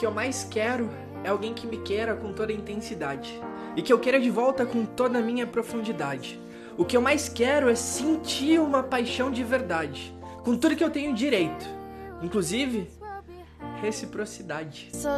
que eu mais quero é alguém que me queira com toda a intensidade e que eu queira de volta com toda a minha profundidade. O que eu mais quero é sentir uma paixão de verdade, com tudo que eu tenho direito, inclusive reciprocidade. So